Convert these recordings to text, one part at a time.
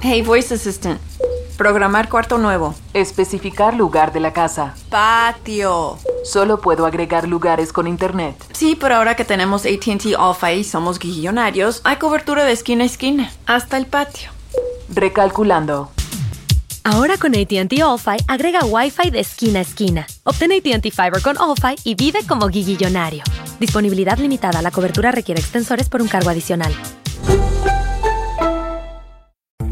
Hey, Voice Assistant. Programar cuarto nuevo. Especificar lugar de la casa. Patio. Solo puedo agregar lugares con internet. Sí, pero ahora que tenemos ATT Alpha y somos guillonarios, hay cobertura de esquina a esquina, hasta el patio. Recalculando. Ahora con ATT All-Fi agrega Wi-Fi de esquina a esquina. Obtén ATT Fiber con All-Fi y vive como guillillonario. Disponibilidad limitada. La cobertura requiere extensores por un cargo adicional.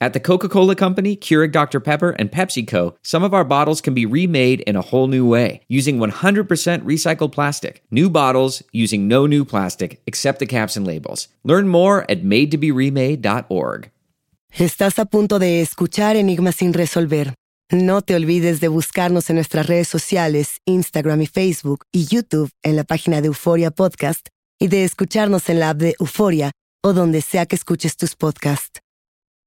At the Coca Cola Company, Keurig Dr. Pepper, and PepsiCo, some of our bottles can be remade in a whole new way using 100% recycled plastic. New bottles using no new plastic except the caps and labels. Learn more at madetoberemade.org. Estás a punto de escuchar Enigmas sin resolver. No te olvides de buscarnos en nuestras redes sociales, Instagram y Facebook, y YouTube en la página de Euforia Podcast, y de escucharnos en la app de Euforia o donde sea que escuches tus podcasts.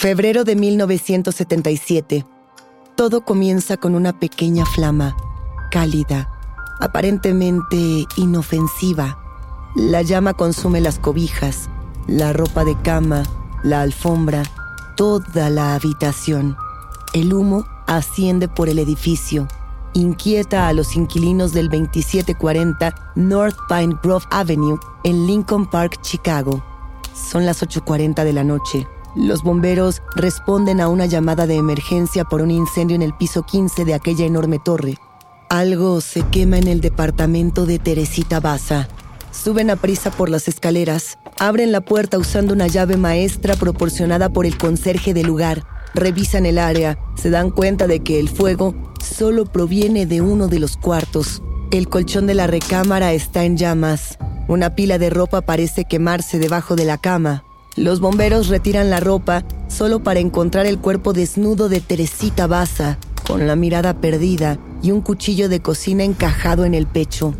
Febrero de 1977. Todo comienza con una pequeña flama, cálida, aparentemente inofensiva. La llama consume las cobijas, la ropa de cama, la alfombra, toda la habitación. El humo asciende por el edificio, inquieta a los inquilinos del 2740 North Pine Grove Avenue en Lincoln Park, Chicago. Son las 8.40 de la noche. Los bomberos responden a una llamada de emergencia por un incendio en el piso 15 de aquella enorme torre. Algo se quema en el departamento de Teresita Baza. Suben a prisa por las escaleras, abren la puerta usando una llave maestra proporcionada por el conserje del lugar, revisan el área, se dan cuenta de que el fuego solo proviene de uno de los cuartos. El colchón de la recámara está en llamas. Una pila de ropa parece quemarse debajo de la cama. Los bomberos retiran la ropa solo para encontrar el cuerpo desnudo de Teresita Baza, con la mirada perdida y un cuchillo de cocina encajado en el pecho.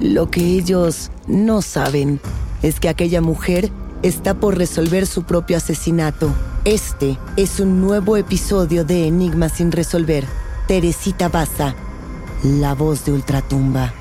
Lo que ellos no saben es que aquella mujer está por resolver su propio asesinato. Este es un nuevo episodio de Enigma sin resolver. Teresita Baza, la voz de Ultratumba.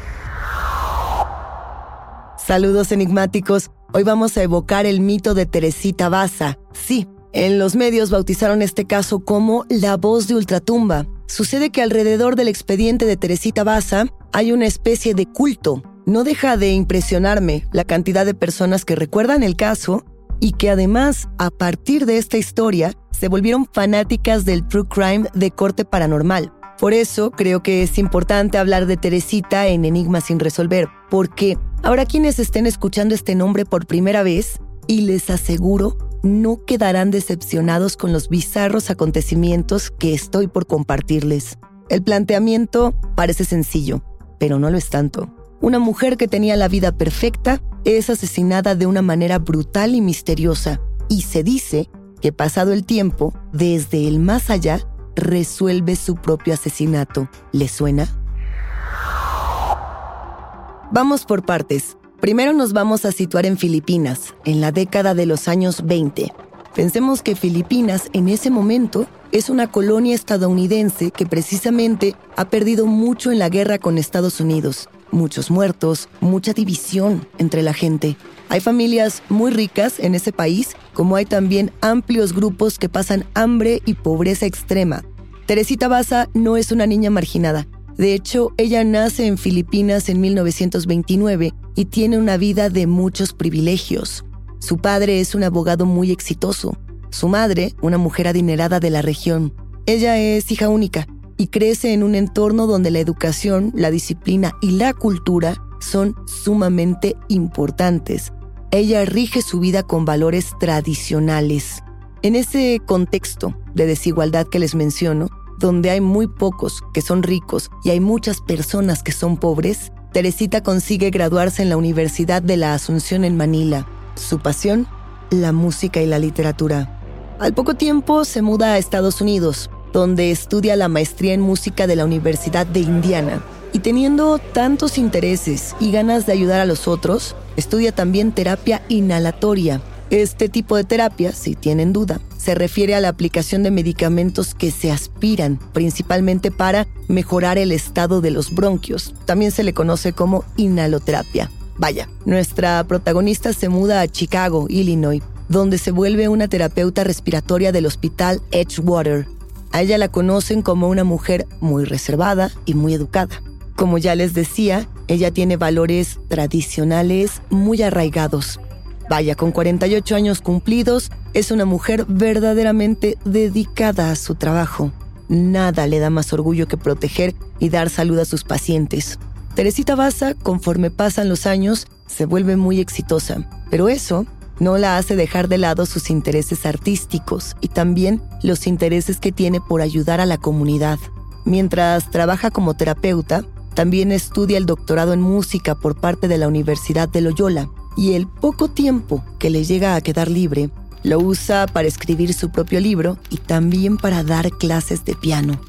Saludos enigmáticos. Hoy vamos a evocar el mito de Teresita Baza. Sí, en los medios bautizaron este caso como la voz de Ultratumba. Sucede que alrededor del expediente de Teresita Baza hay una especie de culto. No deja de impresionarme la cantidad de personas que recuerdan el caso y que además, a partir de esta historia, se volvieron fanáticas del true crime de corte paranormal. Por eso creo que es importante hablar de Teresita en Enigma sin resolver, porque habrá quienes estén escuchando este nombre por primera vez y les aseguro no quedarán decepcionados con los bizarros acontecimientos que estoy por compartirles. El planteamiento parece sencillo, pero no lo es tanto. Una mujer que tenía la vida perfecta es asesinada de una manera brutal y misteriosa, y se dice que pasado el tiempo, desde el más allá, resuelve su propio asesinato. ¿Le suena? Vamos por partes. Primero nos vamos a situar en Filipinas, en la década de los años 20. Pensemos que Filipinas en ese momento es una colonia estadounidense que precisamente ha perdido mucho en la guerra con Estados Unidos. Muchos muertos, mucha división entre la gente. Hay familias muy ricas en ese país, como hay también amplios grupos que pasan hambre y pobreza extrema. Teresita Baza no es una niña marginada. De hecho, ella nace en Filipinas en 1929 y tiene una vida de muchos privilegios. Su padre es un abogado muy exitoso. Su madre, una mujer adinerada de la región. Ella es hija única y crece en un entorno donde la educación, la disciplina y la cultura son sumamente importantes. Ella rige su vida con valores tradicionales. En ese contexto de desigualdad que les menciono, donde hay muy pocos que son ricos y hay muchas personas que son pobres, Teresita consigue graduarse en la Universidad de la Asunción en Manila su pasión, la música y la literatura. Al poco tiempo se muda a Estados Unidos, donde estudia la maestría en música de la Universidad de Indiana. Y teniendo tantos intereses y ganas de ayudar a los otros, estudia también terapia inhalatoria. Este tipo de terapia, si tienen duda, se refiere a la aplicación de medicamentos que se aspiran, principalmente para mejorar el estado de los bronquios. También se le conoce como inhaloterapia. Vaya, nuestra protagonista se muda a Chicago, Illinois, donde se vuelve una terapeuta respiratoria del hospital Edgewater. A ella la conocen como una mujer muy reservada y muy educada. Como ya les decía, ella tiene valores tradicionales muy arraigados. Vaya, con 48 años cumplidos, es una mujer verdaderamente dedicada a su trabajo. Nada le da más orgullo que proteger y dar salud a sus pacientes. Teresita Baza, conforme pasan los años, se vuelve muy exitosa, pero eso no la hace dejar de lado sus intereses artísticos y también los intereses que tiene por ayudar a la comunidad. Mientras trabaja como terapeuta, también estudia el doctorado en música por parte de la Universidad de Loyola y el poco tiempo que le llega a quedar libre lo usa para escribir su propio libro y también para dar clases de piano.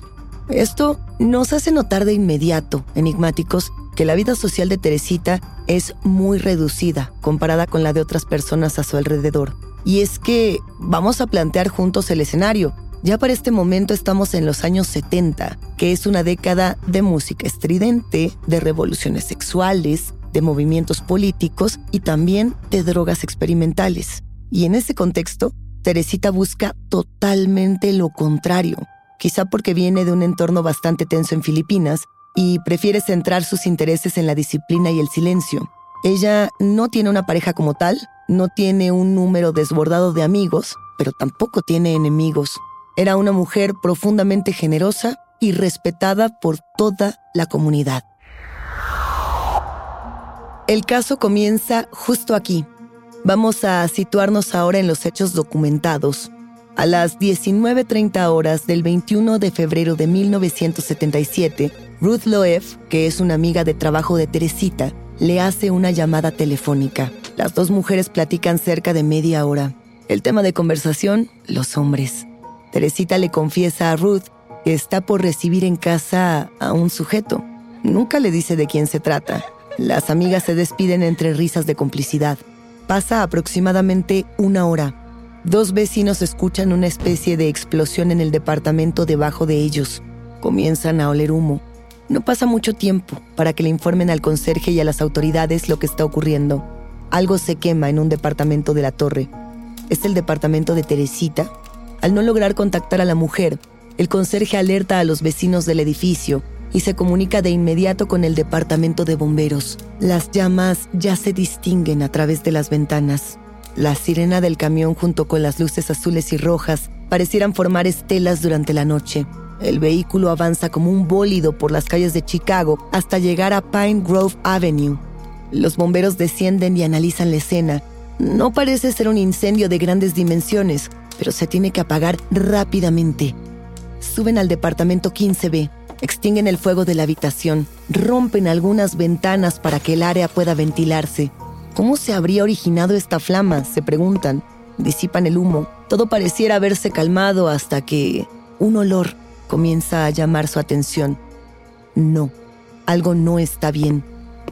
Esto nos hace notar de inmediato, enigmáticos, que la vida social de Teresita es muy reducida comparada con la de otras personas a su alrededor. Y es que vamos a plantear juntos el escenario. Ya para este momento estamos en los años 70, que es una década de música estridente, de revoluciones sexuales, de movimientos políticos y también de drogas experimentales. Y en ese contexto, Teresita busca totalmente lo contrario, quizá porque viene de un entorno bastante tenso en Filipinas y prefiere centrar sus intereses en la disciplina y el silencio. Ella no tiene una pareja como tal, no tiene un número desbordado de amigos, pero tampoco tiene enemigos. Era una mujer profundamente generosa y respetada por toda la comunidad. El caso comienza justo aquí. Vamos a situarnos ahora en los hechos documentados, a las 19.30 horas del 21 de febrero de 1977, Ruth Loef, que es una amiga de trabajo de Teresita, le hace una llamada telefónica. Las dos mujeres platican cerca de media hora. El tema de conversación, los hombres. Teresita le confiesa a Ruth que está por recibir en casa a un sujeto. Nunca le dice de quién se trata. Las amigas se despiden entre risas de complicidad. Pasa aproximadamente una hora Dos vecinos escuchan una especie de explosión en el departamento debajo de ellos. Comienzan a oler humo. No pasa mucho tiempo para que le informen al conserje y a las autoridades lo que está ocurriendo. Algo se quema en un departamento de la torre. Es el departamento de Teresita. Al no lograr contactar a la mujer, el conserje alerta a los vecinos del edificio y se comunica de inmediato con el departamento de bomberos. Las llamas ya se distinguen a través de las ventanas. La sirena del camión junto con las luces azules y rojas parecieran formar estelas durante la noche. El vehículo avanza como un bólido por las calles de Chicago hasta llegar a Pine Grove Avenue. Los bomberos descienden y analizan la escena. No parece ser un incendio de grandes dimensiones, pero se tiene que apagar rápidamente. Suben al departamento 15B, extinguen el fuego de la habitación, rompen algunas ventanas para que el área pueda ventilarse. ¿Cómo se habría originado esta flama? Se preguntan. Disipan el humo. Todo pareciera haberse calmado hasta que un olor comienza a llamar su atención. No, algo no está bien.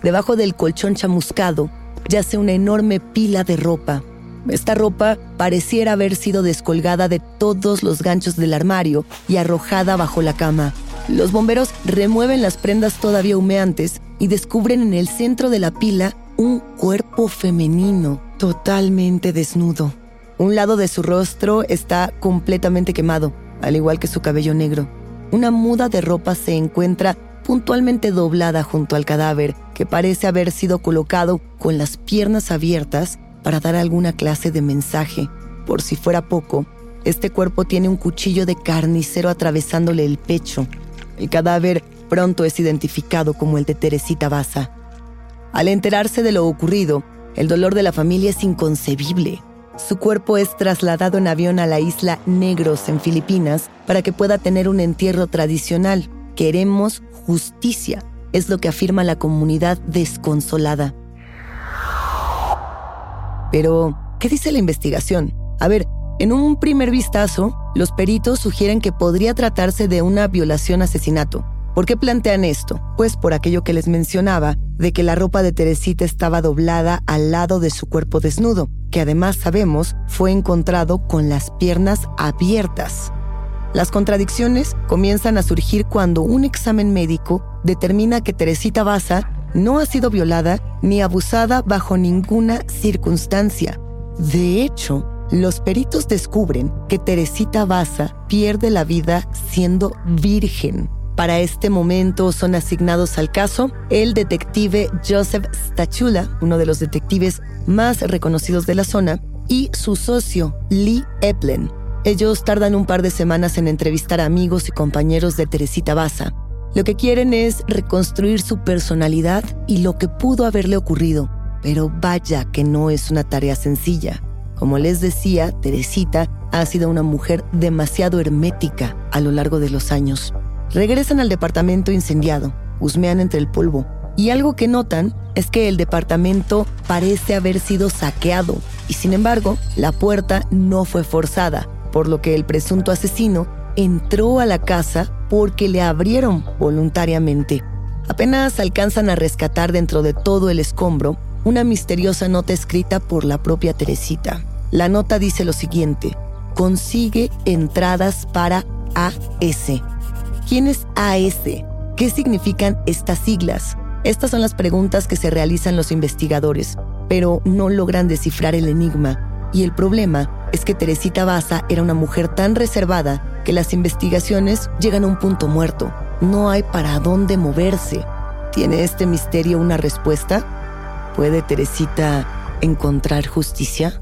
Debajo del colchón chamuscado yace una enorme pila de ropa. Esta ropa pareciera haber sido descolgada de todos los ganchos del armario y arrojada bajo la cama. Los bomberos remueven las prendas todavía humeantes y descubren en el centro de la pila un cuerpo femenino totalmente desnudo. Un lado de su rostro está completamente quemado, al igual que su cabello negro. Una muda de ropa se encuentra puntualmente doblada junto al cadáver, que parece haber sido colocado con las piernas abiertas para dar alguna clase de mensaje. Por si fuera poco, este cuerpo tiene un cuchillo de carnicero atravesándole el pecho. El cadáver pronto es identificado como el de Teresita Baza. Al enterarse de lo ocurrido, el dolor de la familia es inconcebible. Su cuerpo es trasladado en avión a la isla Negros en Filipinas para que pueda tener un entierro tradicional. Queremos justicia, es lo que afirma la comunidad desconsolada. Pero, ¿qué dice la investigación? A ver, en un primer vistazo, los peritos sugieren que podría tratarse de una violación-asesinato. ¿Por qué plantean esto? Pues por aquello que les mencionaba, de que la ropa de Teresita estaba doblada al lado de su cuerpo desnudo, que además sabemos fue encontrado con las piernas abiertas. Las contradicciones comienzan a surgir cuando un examen médico determina que Teresita Baza no ha sido violada ni abusada bajo ninguna circunstancia. De hecho, los peritos descubren que Teresita Baza pierde la vida siendo virgen. Para este momento son asignados al caso el detective Joseph Stachula, uno de los detectives más reconocidos de la zona, y su socio Lee Eplen. Ellos tardan un par de semanas en entrevistar a amigos y compañeros de Teresita Baza. Lo que quieren es reconstruir su personalidad y lo que pudo haberle ocurrido. Pero vaya que no es una tarea sencilla. Como les decía, Teresita ha sido una mujer demasiado hermética a lo largo de los años. Regresan al departamento incendiado, husmean entre el polvo, y algo que notan es que el departamento parece haber sido saqueado, y sin embargo, la puerta no fue forzada, por lo que el presunto asesino entró a la casa porque le abrieron voluntariamente. Apenas alcanzan a rescatar dentro de todo el escombro una misteriosa nota escrita por la propia Teresita. La nota dice lo siguiente, consigue entradas para AS. ¿Quién es AS? ¿Qué significan estas siglas? Estas son las preguntas que se realizan los investigadores, pero no logran descifrar el enigma. Y el problema es que Teresita Baza era una mujer tan reservada que las investigaciones llegan a un punto muerto. No hay para dónde moverse. ¿Tiene este misterio una respuesta? ¿Puede Teresita encontrar justicia?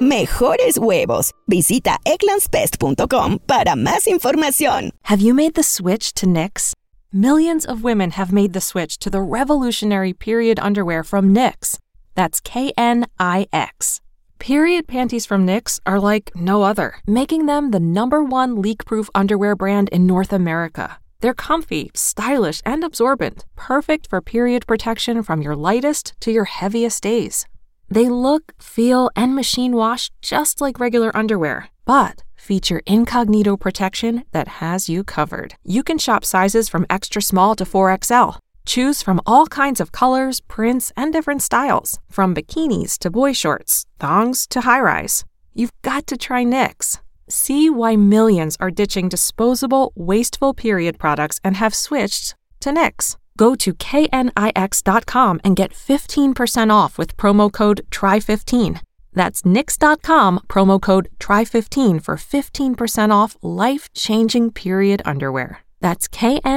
mejores huevos. Visita egglandsbest.com para más información. Have you made the switch to Knix? Millions of women have made the switch to the revolutionary period underwear from Knix. That's K N I X. Period panties from Knix are like no other, making them the number one leak proof underwear brand in North America. They're comfy, stylish, and absorbent, perfect for period protection from your lightest to your heaviest days. They look, feel, and machine wash just like regular underwear, but feature incognito protection that has you covered. You can shop sizes from extra small to 4XL. Choose from all kinds of colors, prints, and different styles, from bikinis to boy shorts, thongs to high rise. You've got to try Knix. See why millions are ditching disposable, wasteful period products and have switched to Knix. Go to knix.com and get 15% off with promo code TRY15. That's nix.com, promo code TRY15 for 15% off life changing period underwear. That's knix.com.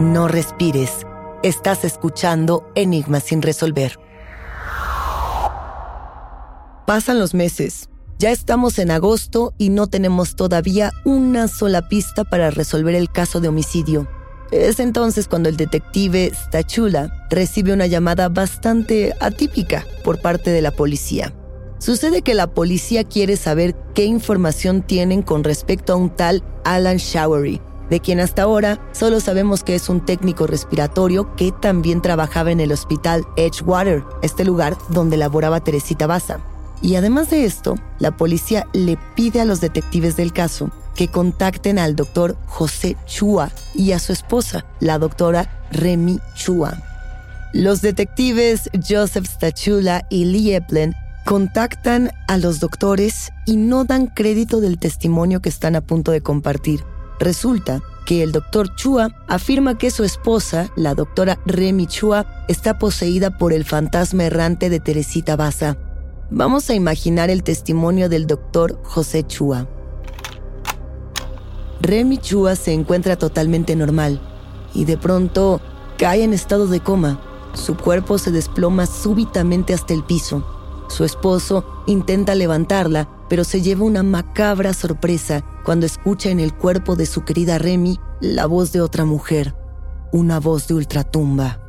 No respires. Estás escuchando Enigmas sin resolver. Pasan los meses. Ya estamos en agosto y no tenemos todavía una sola pista para resolver el caso de homicidio. Es entonces cuando el detective Stachula recibe una llamada bastante atípica por parte de la policía. Sucede que la policía quiere saber qué información tienen con respecto a un tal Alan Showery, de quien hasta ahora solo sabemos que es un técnico respiratorio que también trabajaba en el hospital Edgewater, este lugar donde laboraba Teresita Baza. Y además de esto, la policía le pide a los detectives del caso que contacten al doctor José Chua y a su esposa, la doctora Remy Chua. Los detectives Joseph Stachula y Lee Eplin contactan a los doctores y no dan crédito del testimonio que están a punto de compartir. Resulta que el doctor Chua afirma que su esposa, la doctora Remy Chua, está poseída por el fantasma errante de Teresita Baza. Vamos a imaginar el testimonio del doctor José Chua. Remy Chua se encuentra totalmente normal y de pronto cae en estado de coma. Su cuerpo se desploma súbitamente hasta el piso. Su esposo intenta levantarla, pero se lleva una macabra sorpresa cuando escucha en el cuerpo de su querida Remy la voz de otra mujer, una voz de ultratumba.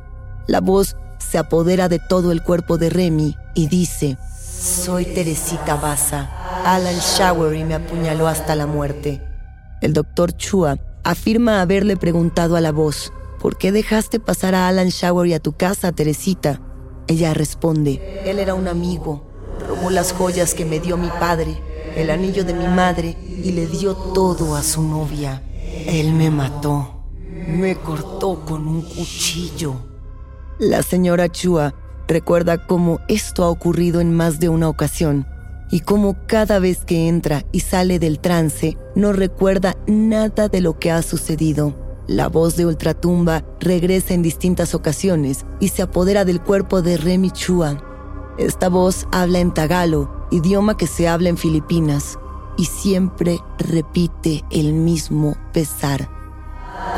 La voz se apodera de todo el cuerpo de Remy y dice, Soy Teresita Baza. Alan Showery me apuñaló hasta la muerte. El doctor Chua afirma haberle preguntado a la voz, ¿por qué dejaste pasar a Alan Showery a tu casa, Teresita? Ella responde, él era un amigo, robó las joyas que me dio mi padre, el anillo de mi madre y le dio todo a su novia. Él me mató, me cortó con un cuchillo. La señora Chua recuerda cómo esto ha ocurrido en más de una ocasión y cómo cada vez que entra y sale del trance no recuerda nada de lo que ha sucedido. La voz de Ultratumba regresa en distintas ocasiones y se apodera del cuerpo de Remy Chua. Esta voz habla en tagalo, idioma que se habla en Filipinas, y siempre repite el mismo pesar.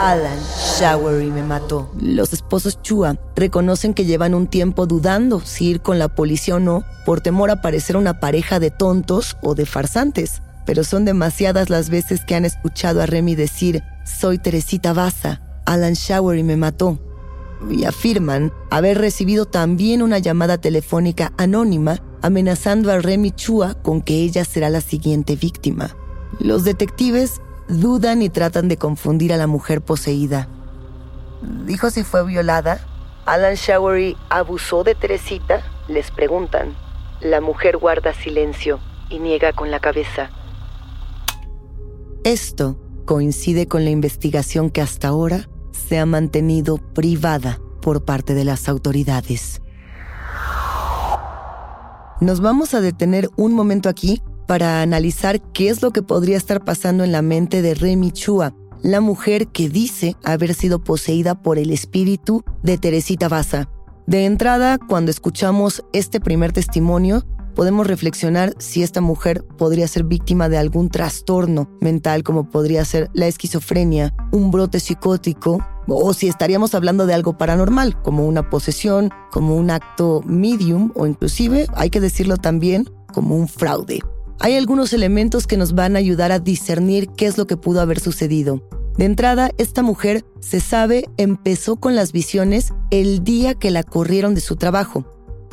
Alan Showery me mató. Los esposos Chua reconocen que llevan un tiempo dudando si ir con la policía o no por temor a parecer una pareja de tontos o de farsantes. Pero son demasiadas las veces que han escuchado a Remy decir, soy Teresita Baza, Alan Showery me mató. Y afirman haber recibido también una llamada telefónica anónima amenazando a Remy Chua con que ella será la siguiente víctima. Los detectives dudan y tratan de confundir a la mujer poseída. Dijo si fue violada. Alan Showery abusó de Teresita, les preguntan. La mujer guarda silencio y niega con la cabeza. Esto coincide con la investigación que hasta ahora se ha mantenido privada por parte de las autoridades. Nos vamos a detener un momento aquí para analizar qué es lo que podría estar pasando en la mente de Remy Chua, la mujer que dice haber sido poseída por el espíritu de Teresita Baza. De entrada, cuando escuchamos este primer testimonio, podemos reflexionar si esta mujer podría ser víctima de algún trastorno mental como podría ser la esquizofrenia, un brote psicótico, o si estaríamos hablando de algo paranormal, como una posesión, como un acto medium o inclusive, hay que decirlo también, como un fraude. Hay algunos elementos que nos van a ayudar a discernir qué es lo que pudo haber sucedido. De entrada, esta mujer, se sabe, empezó con las visiones el día que la corrieron de su trabajo.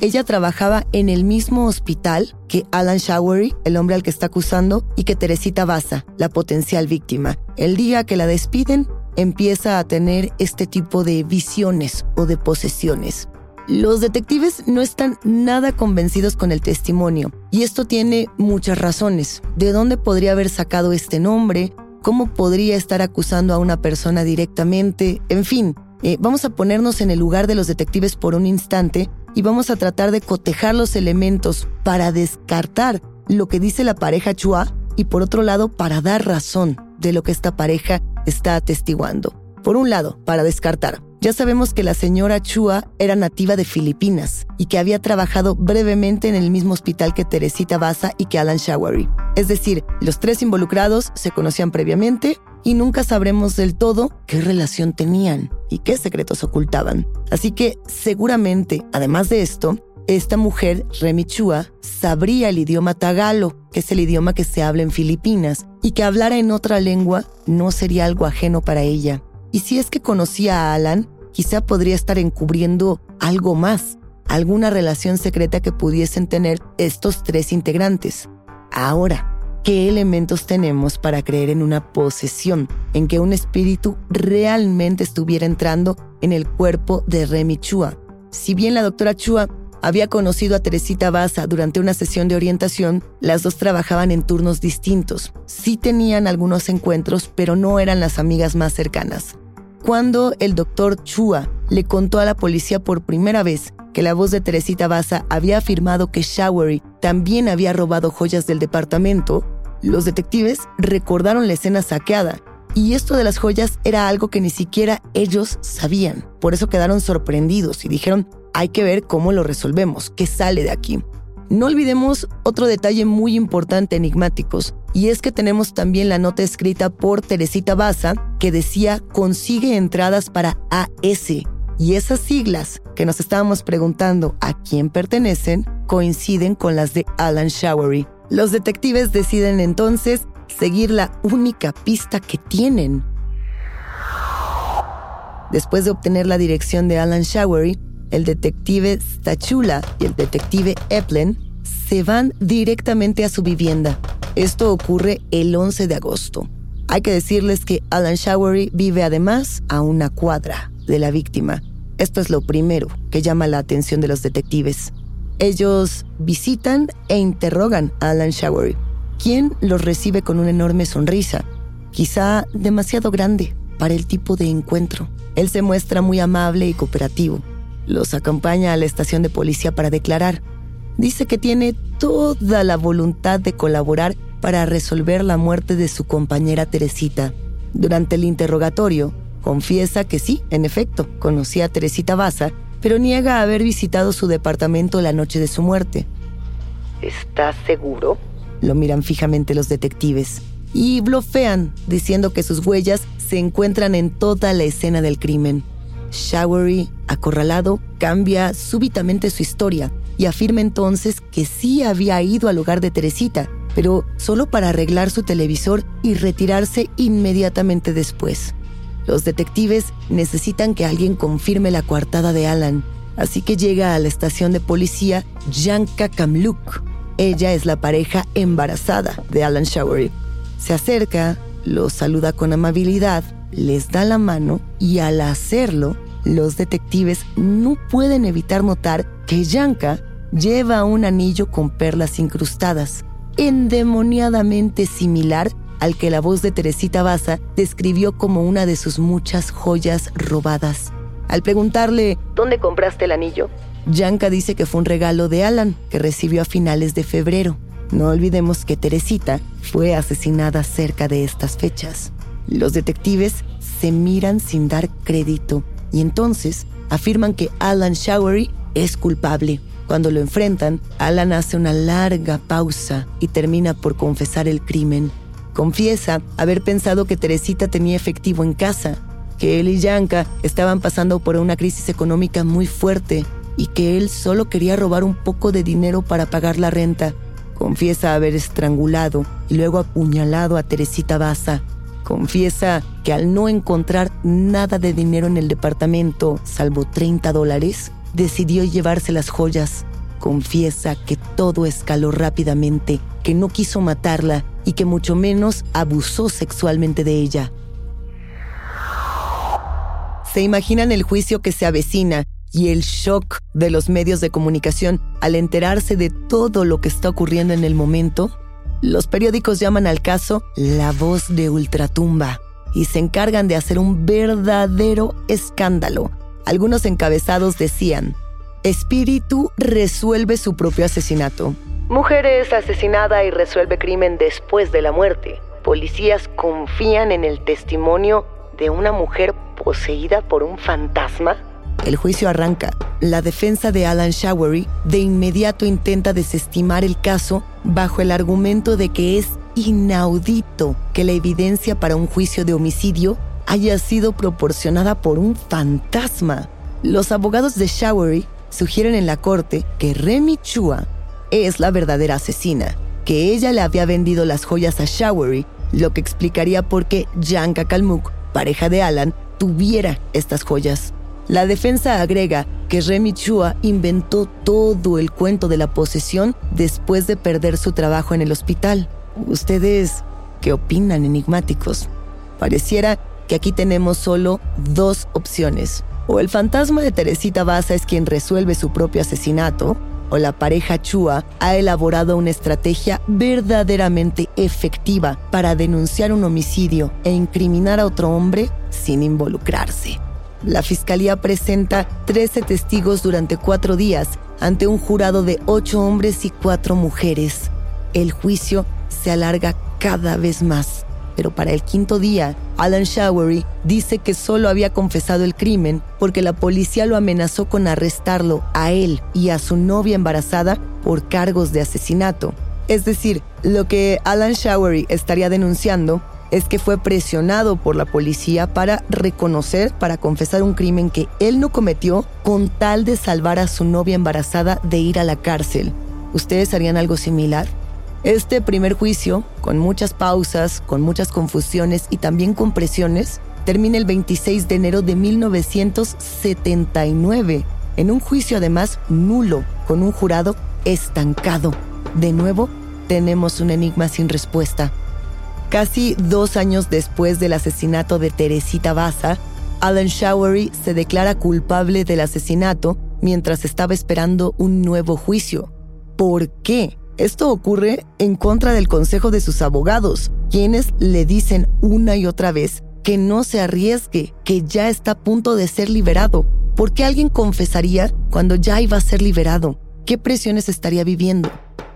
Ella trabajaba en el mismo hospital que Alan Showery, el hombre al que está acusando, y que Teresita Baza, la potencial víctima. El día que la despiden, empieza a tener este tipo de visiones o de posesiones. Los detectives no están nada convencidos con el testimonio, y esto tiene muchas razones. ¿De dónde podría haber sacado este nombre? ¿Cómo podría estar acusando a una persona directamente? En fin, eh, vamos a ponernos en el lugar de los detectives por un instante y vamos a tratar de cotejar los elementos para descartar lo que dice la pareja Chua y por otro lado para dar razón de lo que esta pareja está atestiguando. Por un lado, para descartar, ya sabemos que la señora Chua era nativa de Filipinas y que había trabajado brevemente en el mismo hospital que Teresita Baza y que Alan Showery. Es decir, los tres involucrados se conocían previamente y nunca sabremos del todo qué relación tenían y qué secretos ocultaban. Así que seguramente, además de esto, esta mujer, Remy Chua, sabría el idioma tagalo, que es el idioma que se habla en Filipinas, y que hablara en otra lengua no sería algo ajeno para ella. Y si es que conocía a Alan, quizá podría estar encubriendo algo más, alguna relación secreta que pudiesen tener estos tres integrantes. Ahora, ¿qué elementos tenemos para creer en una posesión, en que un espíritu realmente estuviera entrando en el cuerpo de Remy Chua? Si bien la doctora Chua había conocido a Teresita Baza durante una sesión de orientación, las dos trabajaban en turnos distintos. Sí tenían algunos encuentros, pero no eran las amigas más cercanas. Cuando el doctor Chua le contó a la policía por primera vez que la voz de Teresita Baza había afirmado que Showery también había robado joyas del departamento, los detectives recordaron la escena saqueada y esto de las joyas era algo que ni siquiera ellos sabían. Por eso quedaron sorprendidos y dijeron, hay que ver cómo lo resolvemos, qué sale de aquí. No olvidemos otro detalle muy importante enigmáticos, y es que tenemos también la nota escrita por Teresita Baza que decía consigue entradas para AS, y esas siglas que nos estábamos preguntando a quién pertenecen coinciden con las de Alan Showery. Los detectives deciden entonces seguir la única pista que tienen. Después de obtener la dirección de Alan Showery, el detective Stachula y el detective Eplen se van directamente a su vivienda. Esto ocurre el 11 de agosto. Hay que decirles que Alan Showery vive además a una cuadra de la víctima. Esto es lo primero que llama la atención de los detectives. Ellos visitan e interrogan a Alan Showery, quien los recibe con una enorme sonrisa, quizá demasiado grande para el tipo de encuentro. Él se muestra muy amable y cooperativo los acompaña a la estación de policía para declarar. Dice que tiene toda la voluntad de colaborar para resolver la muerte de su compañera Teresita. Durante el interrogatorio, confiesa que sí, en efecto, conocía a Teresita Baza, pero niega haber visitado su departamento la noche de su muerte. ¿Estás seguro? Lo miran fijamente los detectives y blofean, diciendo que sus huellas se encuentran en toda la escena del crimen. Showery, acorralado, cambia súbitamente su historia y afirma entonces que sí había ido al hogar de Teresita, pero solo para arreglar su televisor y retirarse inmediatamente después. Los detectives necesitan que alguien confirme la coartada de Alan, así que llega a la estación de policía Janka Kamluk. Ella es la pareja embarazada de Alan Showery. Se acerca, lo saluda con amabilidad les da la mano y al hacerlo, los detectives no pueden evitar notar que Yanka lleva un anillo con perlas incrustadas, endemoniadamente similar al que la voz de Teresita Baza describió como una de sus muchas joyas robadas. Al preguntarle, ¿dónde compraste el anillo? Yanka dice que fue un regalo de Alan que recibió a finales de febrero. No olvidemos que Teresita fue asesinada cerca de estas fechas. Los detectives se miran sin dar crédito y entonces afirman que Alan Showery es culpable. Cuando lo enfrentan, Alan hace una larga pausa y termina por confesar el crimen. Confiesa haber pensado que Teresita tenía efectivo en casa, que él y Yanka estaban pasando por una crisis económica muy fuerte y que él solo quería robar un poco de dinero para pagar la renta. Confiesa haber estrangulado y luego apuñalado a Teresita Baza Confiesa que al no encontrar nada de dinero en el departamento, salvo 30 dólares, decidió llevarse las joyas. Confiesa que todo escaló rápidamente, que no quiso matarla y que mucho menos abusó sexualmente de ella. ¿Se imaginan el juicio que se avecina y el shock de los medios de comunicación al enterarse de todo lo que está ocurriendo en el momento? Los periódicos llaman al caso La voz de Ultratumba y se encargan de hacer un verdadero escándalo. Algunos encabezados decían, Espíritu resuelve su propio asesinato. Mujer es asesinada y resuelve crimen después de la muerte. Policías confían en el testimonio de una mujer poseída por un fantasma. El juicio arranca. La defensa de Alan Showery de inmediato intenta desestimar el caso bajo el argumento de que es inaudito que la evidencia para un juicio de homicidio haya sido proporcionada por un fantasma. Los abogados de Showery sugieren en la corte que Remy Chua es la verdadera asesina, que ella le había vendido las joyas a Showery, lo que explicaría por qué Janka Kalmuk, pareja de Alan, tuviera estas joyas. La defensa agrega que Remy Chua inventó todo el cuento de la posesión después de perder su trabajo en el hospital. ¿Ustedes qué opinan, enigmáticos? Pareciera que aquí tenemos solo dos opciones. O el fantasma de Teresita Baza es quien resuelve su propio asesinato, o la pareja Chua ha elaborado una estrategia verdaderamente efectiva para denunciar un homicidio e incriminar a otro hombre sin involucrarse. La fiscalía presenta 13 testigos durante cuatro días ante un jurado de ocho hombres y cuatro mujeres. El juicio se alarga cada vez más pero para el quinto día, Alan Showery dice que solo había confesado el crimen porque la policía lo amenazó con arrestarlo a él y a su novia embarazada por cargos de asesinato. Es decir, lo que Alan Showery estaría denunciando es que fue presionado por la policía para reconocer, para confesar un crimen que él no cometió con tal de salvar a su novia embarazada de ir a la cárcel. ¿Ustedes harían algo similar? Este primer juicio, con muchas pausas, con muchas confusiones y también con presiones, termina el 26 de enero de 1979, en un juicio además nulo, con un jurado estancado. De nuevo, tenemos un enigma sin respuesta. Casi dos años después del asesinato de Teresita Baza, Alan Showery se declara culpable del asesinato mientras estaba esperando un nuevo juicio. ¿Por qué? Esto ocurre en contra del consejo de sus abogados, quienes le dicen una y otra vez que no se arriesgue, que ya está a punto de ser liberado. ¿Por qué alguien confesaría cuando ya iba a ser liberado? ¿Qué presiones estaría viviendo?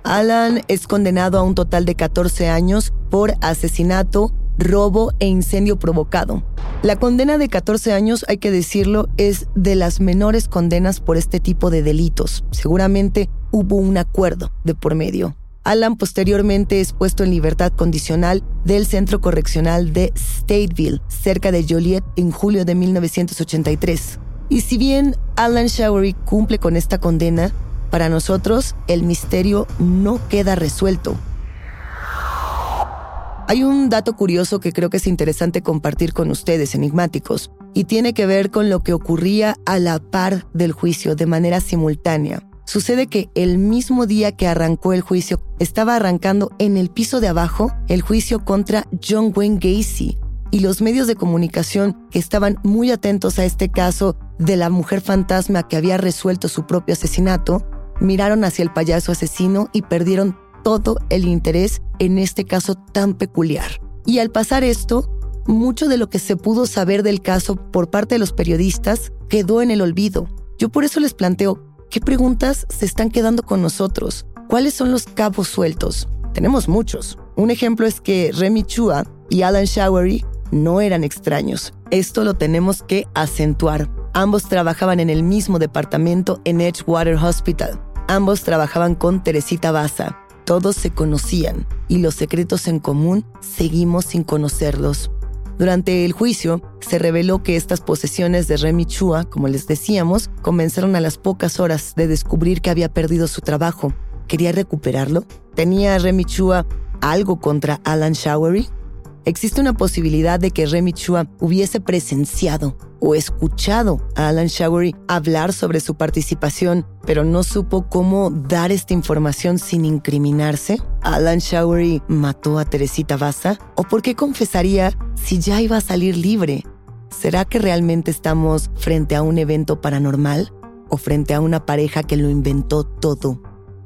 Alan es condenado a un total de 14 años por asesinato, robo e incendio provocado. La condena de 14 años, hay que decirlo, es de las menores condenas por este tipo de delitos. Seguramente hubo un acuerdo de por medio. Alan posteriormente es puesto en libertad condicional del Centro Correccional de Stateville, cerca de Joliet, en julio de 1983. Y si bien Alan Showery cumple con esta condena, para nosotros el misterio no queda resuelto. Hay un dato curioso que creo que es interesante compartir con ustedes, enigmáticos, y tiene que ver con lo que ocurría a la par del juicio de manera simultánea. Sucede que el mismo día que arrancó el juicio, estaba arrancando en el piso de abajo el juicio contra John Wayne Gacy. Y los medios de comunicación que estaban muy atentos a este caso de la mujer fantasma que había resuelto su propio asesinato, miraron hacia el payaso asesino y perdieron todo el interés en este caso tan peculiar. Y al pasar esto, mucho de lo que se pudo saber del caso por parte de los periodistas quedó en el olvido. Yo por eso les planteo, ¿qué preguntas se están quedando con nosotros? ¿Cuáles son los cabos sueltos? Tenemos muchos. Un ejemplo es que Remy Chua y Alan Showery no eran extraños. Esto lo tenemos que acentuar. Ambos trabajaban en el mismo departamento en Edgewater Hospital. Ambos trabajaban con Teresita Baza. Todos se conocían y los secretos en común seguimos sin conocerlos. Durante el juicio, se reveló que estas posesiones de Remy Chua, como les decíamos, comenzaron a las pocas horas de descubrir que había perdido su trabajo. ¿Quería recuperarlo? ¿Tenía Remy Chua algo contra Alan Showery? Existe una posibilidad de que Remy Chua hubiese presenciado o escuchado a Alan Showery hablar sobre su participación, pero no supo cómo dar esta información sin incriminarse. ¿Alan Showery mató a Teresita Baza? ¿O por qué confesaría si ya iba a salir libre? ¿Será que realmente estamos frente a un evento paranormal o frente a una pareja que lo inventó todo?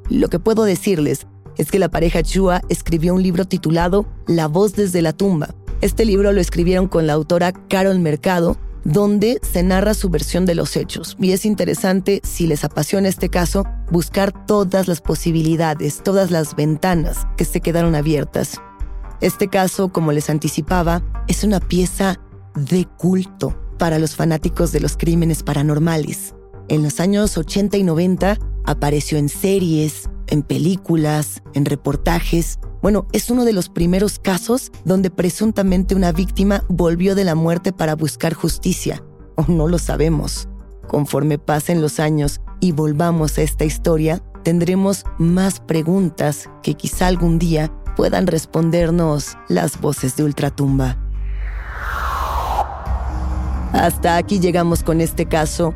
Lo que puedo decirles es que la pareja Chua escribió un libro titulado La voz desde la tumba. Este libro lo escribieron con la autora Carol Mercado, donde se narra su versión de los hechos. Y es interesante, si les apasiona este caso, buscar todas las posibilidades, todas las ventanas que se quedaron abiertas. Este caso, como les anticipaba, es una pieza de culto para los fanáticos de los crímenes paranormales. En los años 80 y 90 apareció en series, en películas, en reportajes. Bueno, es uno de los primeros casos donde presuntamente una víctima volvió de la muerte para buscar justicia. O no lo sabemos. Conforme pasen los años y volvamos a esta historia, tendremos más preguntas que quizá algún día puedan respondernos las voces de Ultratumba. Hasta aquí llegamos con este caso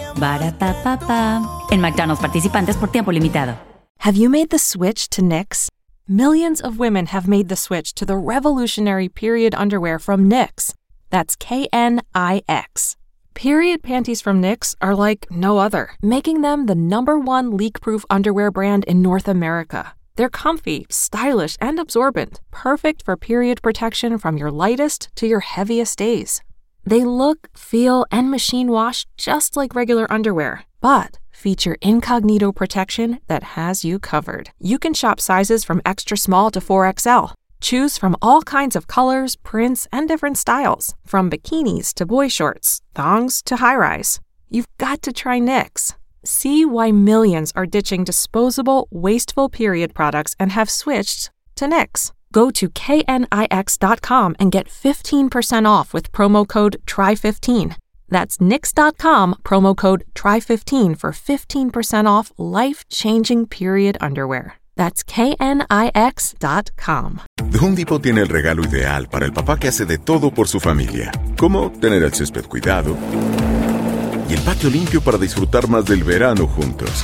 Ba-da-pa-pa-pa. En McDonald's participantes por tiempo limitado. Have you made the switch to Knix? Millions of women have made the switch to the revolutionary period underwear from Knix. That's K N I X. Period panties from Knix are like no other, making them the number one leak proof underwear brand in North America. They're comfy, stylish, and absorbent, perfect for period protection from your lightest to your heaviest days. They look, feel, and machine wash just like regular underwear, but feature incognito protection that has you covered. You can shop sizes from extra small to 4XL. Choose from all kinds of colors, prints, and different styles, from bikinis to boy shorts, thongs to high rise. You've got to try Knix. See why millions are ditching disposable, wasteful period products and have switched to Knix. Go to knix.com and get 15% off with promo code TRY15. That's nix.com, promo code TRY15 for 15% off life changing period underwear. That's knix.com. Home Depot tiene el regalo ideal para el papá que hace de todo por su familia, como tener el césped cuidado y el patio limpio para disfrutar más del verano juntos.